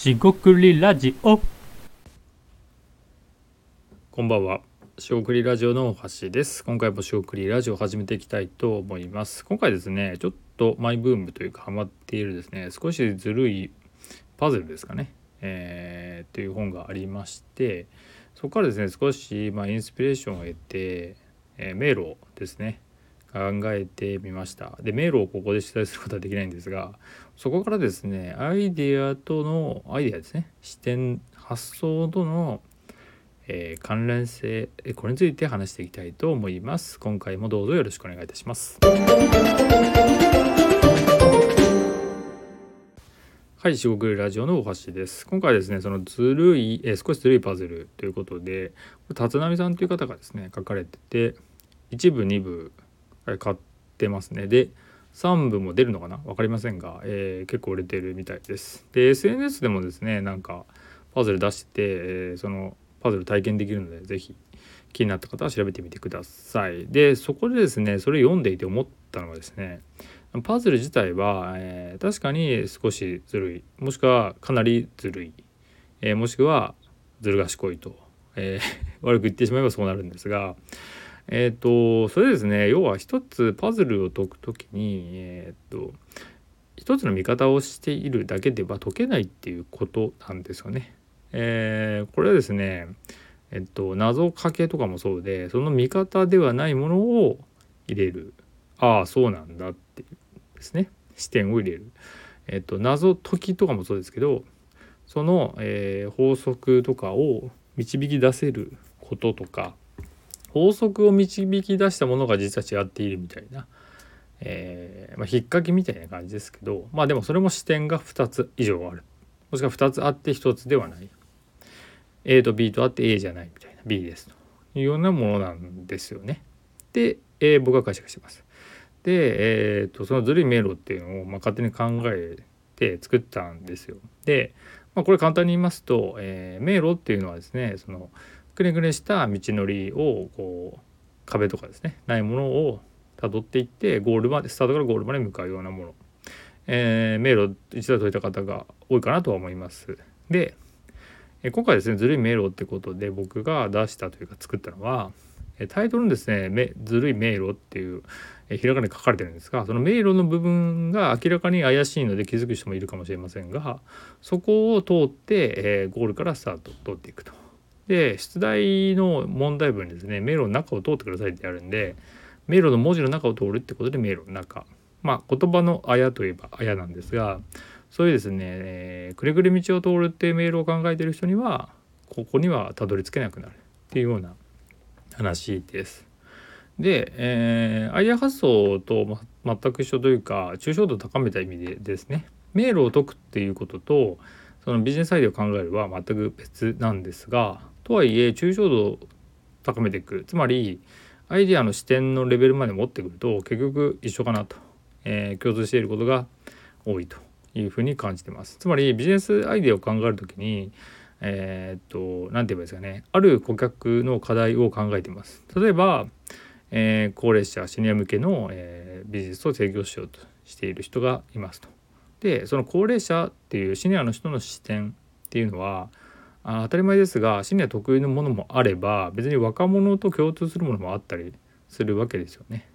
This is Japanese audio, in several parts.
しごくりラジオこんばんは。しごくりラジオの大橋です。今回もしごくりラジオを始めていきたいと思います。今回ですね、ちょっとマイブームというかハマっているですね、少しずるいパズルですかね、えー、という本がありまして、そこからですね、少しまあインスピレーションを得て、えー迷路ですね、考えてみました。で、迷路をここで取材することはできないんですが、そこからですね、アイデアとの、アイデアですね、視点、発想とのえー関連性えこれについて話していきたいと思います。今回もどうぞよろしくお願いいたします。はい四国ラジオの大橋です。今回はですねそのずるい、えー少しずるいパズルということでこれ立浪さんという方がですね書かれてて1部2部買ってますね。で3部も出るのかな？分かりませんが、えー結構売れてるみたいです。で SNS でもですねなんかパズル出してて、えーそのパズル体験できるのでぜひ気になった方は調べてみてください。でそこでですねそれ読んでいて思ったのはですねパズル自体は、えー確かに少しずるい。もしくはかなりずるい、えーもしくはずる賢いと、えー 悪く言ってしまえばそうなるんですがえっ、とそれですね要は一つパズルを解くときにえっ、と一つの見方をしているだけでは解けないっていうことなんですよね。えーこれはですねえっと謎かけとかもそうでその見方ではないものを入れるああそうなんだっていうですね視点を入れる。えっと謎解きとかもそうですけどその、えー法則とかを導き出せることとか法則を導き出したものが実は違っているみたいな、えーまあ、引っ掛けみたいな感じですけどまあでもそれも視点が2つ以上あるもしくは2つあって1つではない A と B とあって A じゃないみたいな B ですというようなものなんですよね。で、えー僕は解釈してます。で、えー、とそのずるい迷路っていうのを、まあ、勝手に考えて作ったんですよ。で、まあ、これ簡単に言いますと、えー迷路っていうのはですねそのくねくねした道のりをこう壁とかですねないものをたどっていってゴールまでスタートからゴールまで向かうようなもの、えー迷路一度解いた方が多いかなとは思います。でえ今回ですねずるい迷路ってことで僕が出したというか作ったのはタイトルにですねめずるい迷路っていうえひらがなで書かれてるんですがその迷路の部分が明らかに怪しいので気づく人もいるかもしれませんがそこを通って、えゴールからスタート通っていくと。で出題の問題文にですね迷路の中を通ってくださいってあるんで迷路の文字の中を通るってことで迷路の中まあ言葉のあやといえばあやなんですがそういうですね、えーくれぐれ道を通るっていうメールを考えてる人にはここにはたどり着けなくなるっていうような話です。で、えーアイデア発想とま全く一緒というか抽象度を高めた意味でですね迷路を解くっていうこととそのビジネスアイデアを考えるは全く別なんですがとはいえ抽象度を高めていくつまりアイデアの視点のレベルまで持ってくると結局一緒かなと、えー共通していることが多いというふうに感じてます。つまりビジネスアイデアを考えるときにえーっと何て言えばいいですかねある顧客の課題を考えてます。例えば、えー高齢者シニア向けの、えービジネスを提供しようとしている人がいますと。でその高齢者っていうシニアの人の視点っていうのはあ当たり前ですがシニア特有のものもあれば別に若者と共通するものもあったりするわけですよね。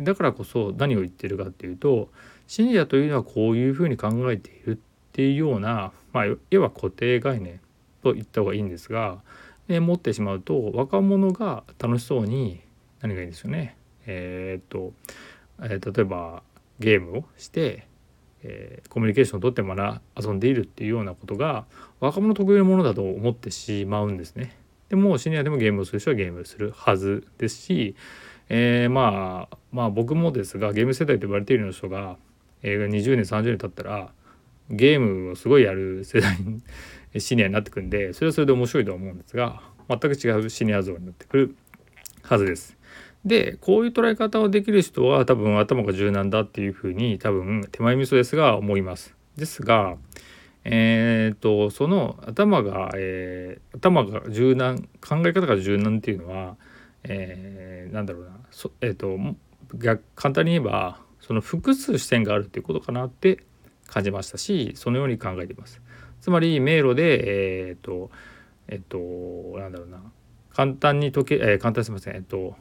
だからこそ何を言ってるかっていうとシニアというのはこういうふうに考えているっていうような、まあ、要は固定概念と言った方がいいんですが、え持ってしまうと若者が楽しそうに何がいいんですよね。えーっと、えー例えばゲームをして、えーコミュニケーションをとってまだ遊んでいるっていうようなことが若者特有のものだと思ってしまうんですね。でもシニアでもゲームをする人はゲームをするはずですし、えーまあまあ僕もですがゲーム世代と呼ばれているような人が、えー20年30年経ったらゲームをすごいやる世代に シニアになってくんでそれはそれで面白いとは思うんですが全く違うシニア像になってくるはずです。でこういう捉え方をできる人は多分頭が柔軟だっていうふうに多分手前味噌ですが思います。ですがえー、とその頭が、えー頭が柔軟考え方が柔軟っていうのは、えーなんだろうなそえっ、と簡単に言えばその複数視点があるっていうことかなって感じましたしそのように考えています。つまり迷路でえっ、とえっ、となんだろうな簡単に解け、えー、簡単すみませんえっ、と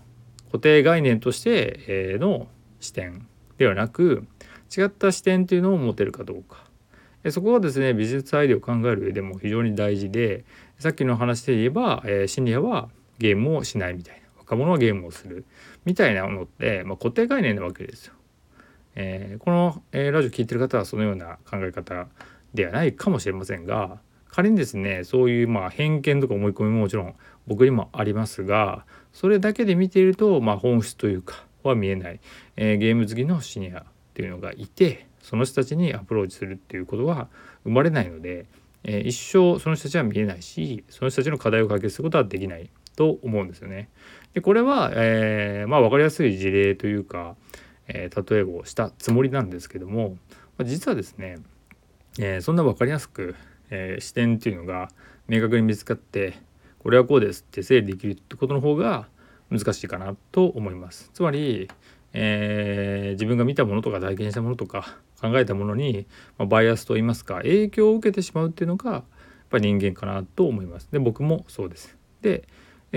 固定概念として、えの視点ではなく違った視点というのを持てるかどうか。そこはですね美術アイデアを考える上でも非常に大事でさっきの話で言えば、え、シニアはゲームをしないみたいな。若者はゲームをする。みたいなものって、まあ、固定概念なわけですよ。えー、この、えー、ラジオ聴いてる方はそのような考え方ではないかもしれませんが仮にですねそういうまあ偏見とか思い込みももちろん僕にもありますがそれだけで見ていると、まあ、本質というかは見えない、えー、ゲーム好きのシニアっていうのがいてその人たちにアプローチするっていうことは生まれないので、えー、一生その人たちは見えないしその人たちの課題を解決することはできないと思うんですよね。でこれは、えー、まあ分かりやすい事例というか、え、例えをしたつもりなんですけども実はですね、え、そんな分かりやすく、えー、視点っていうのが明確に見つかってこれはこうですって整理できるってことの方が難しいかなと思います。つまり、えー、自分が見たものとか体験したものとか考えたものに、まあ、バイアスといいますか影響を受けてしまうっていうのがやっぱり人間かなと思います。で僕もそうです。で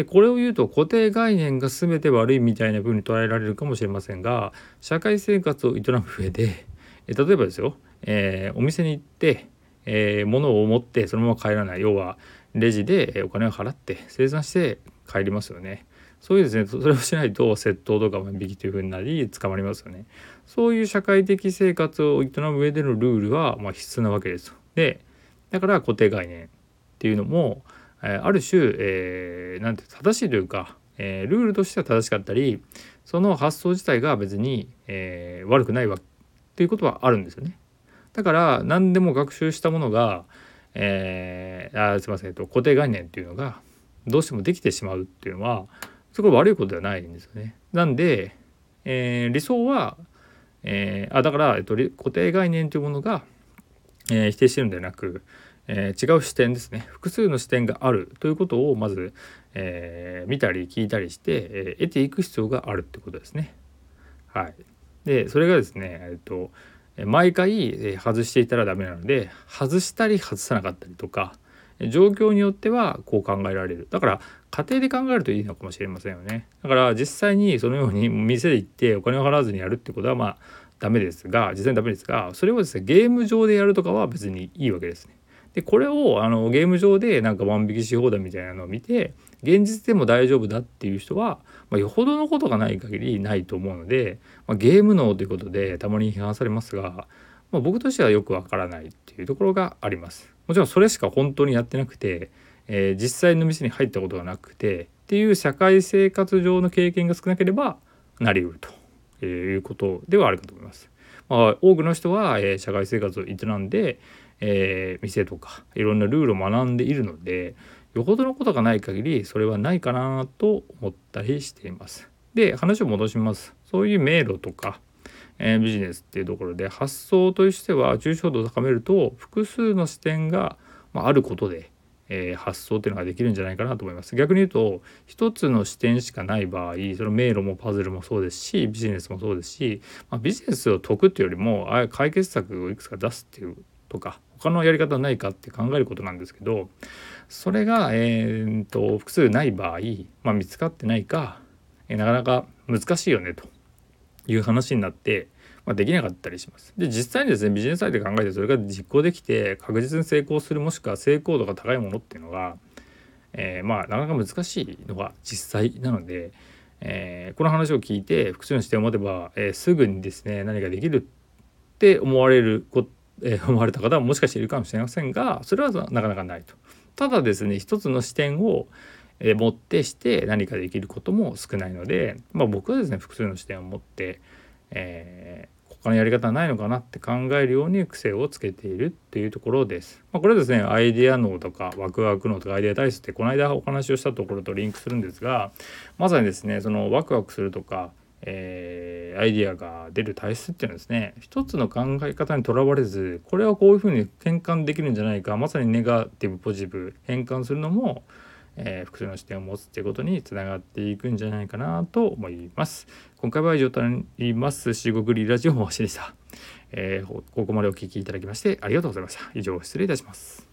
これを言うと固定概念が全て悪いみたいな風に捉えられるかもしれませんが社会生活を営む上で例えばですよ、えー、お店に行って、えー、物を持ってそのまま帰らない要はレジでお金を払って生産して帰りますよね。そういうですねそれをしないと窃盗とか万引きというふうになり捕まりますよね。そういう社会的生活を営む上でのルールはま必須なわけです。でだから固定概念っていうのも、えある種、えー、なんて正しいというか、えー、ルールとしては正しかったりその発想自体が別に、えー、悪くないわっていうことはあるんですよね。だから何でも学習したものが、えー、あすいません、えっと、固定概念っていうのがどうしてもできてしまうっていうのはそこ悪いことではないんですよね。なんで、えー、理想はえー、あだから、えっと、固定概念というものが、えー、否定してるんではなく、え、違う視点ですね複数の視点があるということをまず、え見たり聞いたりして、え得ていく必要があるってことですね。はい、でそれがですね、えっと、毎回外していたらダメなので外したり外さなかったりとか状況によってはこう考えられるだから家庭で考えるといいのかもしれませんよねだから実際にそのように店で行ってお金を払わずにやるってことはまあダメですが実際にダメですがそれをですねゲーム上でやるとかは別にいいわけですね。でこれをあのゲーム上でなんか万引きし放題みたいなのを見て現実でも大丈夫だっていう人は、まあ、よほどのことがない限りないと思うので、まあ、ゲーム脳ということでたまに批判されますが、まあ、僕としてはよくわからないっていうところがあります。もちろんそれしか本当にやってなくて、えー、実際の店に入ったことがなくてっていう社会生活上の経験が少なければなりうるということではあるかと思います。まあ、多くの人は、えー、社会生活を営んで、えー、店とかいろんなルールを学んでいるのでよほどのことがない限りそれはないかなと思ったりしています。で話を戻します。そういう迷路とかえー、ビジネスっていうところで発想としては抽象度を高めると複数の視点が、まあ、あることで、えー、発想っていうのができるんじゃないかなと思います。逆に言うと一つの視点しかない場合その迷路もパズルもそうですしビジネスもそうですし、まあ、ビジネスを解くっていうよりもあ解決策をいくつか出すっていうとか他のやり方ないかって考えることなんですけどそれが、えーと、複数ない場合、まあ、見つかってないか、えー、なかなか難しいよねという話になって、まあ、できなかったりします。で実際にですねビジネスサイトで考えてそれが実行できて確実に成功するもしくは成功度が高いものっていうのが、えー、まあなかなか難しいのが実際なので、えー、この話を聞いて複数の視点を持てば、えー、すぐにですね何かできるって思われるこ、え、思われた方はもしかしているかもしれませんがそれはなかなかないと。ただですね一つの視点をえ持ってして何かできることも少ないので、まあ、僕はですね複数の視点を持って、えー、他のやり方はないのかなって考えるように癖をつけているっていうところです。まあ、これはですねアイデア脳とかワクワク脳とかアイデア体質ってこの間お話をしたところとリンクするんですがまさにですねそのワクワクするとかえー、アイディアが出る体質っていうのはですね一つの考え方にとらわれずこれはこういうふうに転換できるんじゃないかまさにネガティブポジティブ変換するのもえー、複数の視点を持つっていうことにつながっていくんじゃないかなと思います。今回は以上となります。四国リラジオもしでした、えー。ここまでお聴きいただきましてありがとうございました。以上失礼いたします。